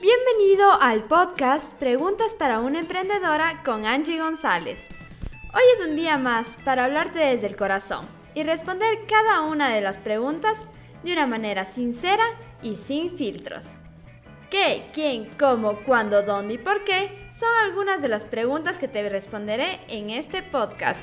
Bienvenido al podcast Preguntas para una emprendedora con Angie González. Hoy es un día más para hablarte desde el corazón y responder cada una de las preguntas de una manera sincera y sin filtros. ¿Qué, quién, cómo, cuándo, dónde y por qué? Son algunas de las preguntas que te responderé en este podcast.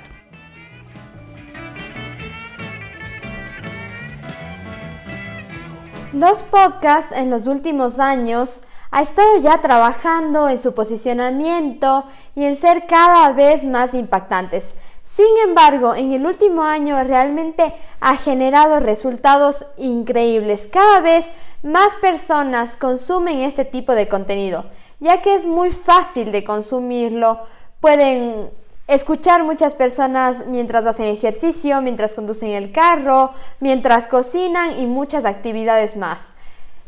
Los podcasts en los últimos años ha estado ya trabajando en su posicionamiento y en ser cada vez más impactantes. Sin embargo, en el último año realmente ha generado resultados increíbles. Cada vez más personas consumen este tipo de contenido, ya que es muy fácil de consumirlo. Pueden escuchar muchas personas mientras hacen ejercicio, mientras conducen el carro, mientras cocinan y muchas actividades más.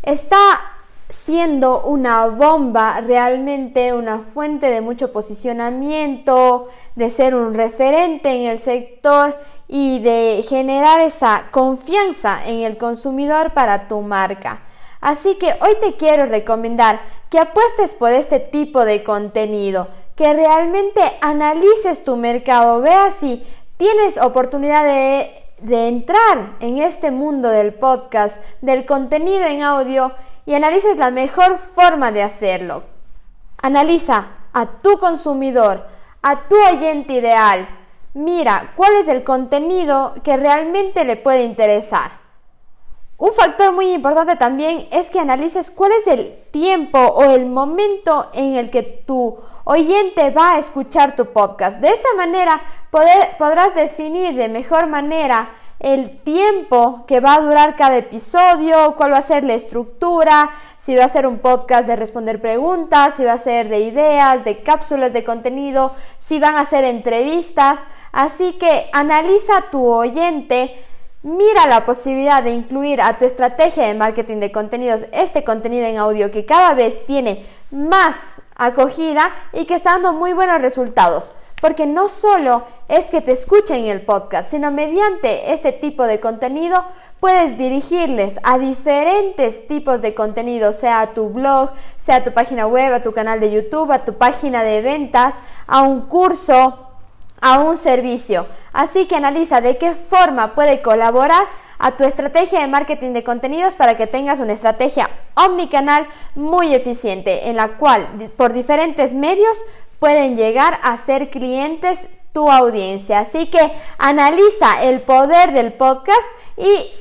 Está siendo una bomba, realmente una fuente de mucho posicionamiento, de ser un referente en el sector y de generar esa confianza en el consumidor para tu marca. Así que hoy te quiero recomendar que apuestes por este tipo de contenido, que realmente analices tu mercado, veas si tienes oportunidad de, de entrar en este mundo del podcast, del contenido en audio y analices la mejor forma de hacerlo. Analiza a tu consumidor, a tu oyente ideal. Mira cuál es el contenido que realmente le puede interesar. Un factor muy importante también es que analices cuál es el tiempo o el momento en el que tu oyente va a escuchar tu podcast. De esta manera podrás definir de mejor manera el tiempo que va a durar cada episodio, cuál va a ser la estructura, si va a ser un podcast de responder preguntas, si va a ser de ideas, de cápsulas de contenido, si van a ser entrevistas. Así que analiza tu oyente, mira la posibilidad de incluir a tu estrategia de marketing de contenidos este contenido en audio que cada vez tiene más acogida y que está dando muy buenos resultados porque no solo es que te escuchen el podcast, sino mediante este tipo de contenido puedes dirigirles a diferentes tipos de contenido, sea a tu blog, sea a tu página web, a tu canal de YouTube, a tu página de ventas, a un curso, a un servicio. Así que analiza de qué forma puede colaborar a tu estrategia de marketing de contenidos para que tengas una estrategia omnicanal muy eficiente en la cual por diferentes medios pueden llegar a ser clientes tu audiencia. Así que analiza el poder del podcast y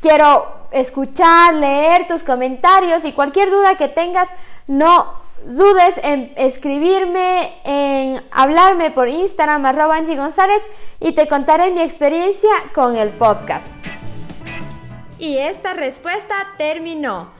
quiero escuchar, leer tus comentarios y cualquier duda que tengas, no dudes en escribirme, en hablarme por Instagram, arroba Angie González, y te contaré mi experiencia con el podcast. Y esta respuesta terminó.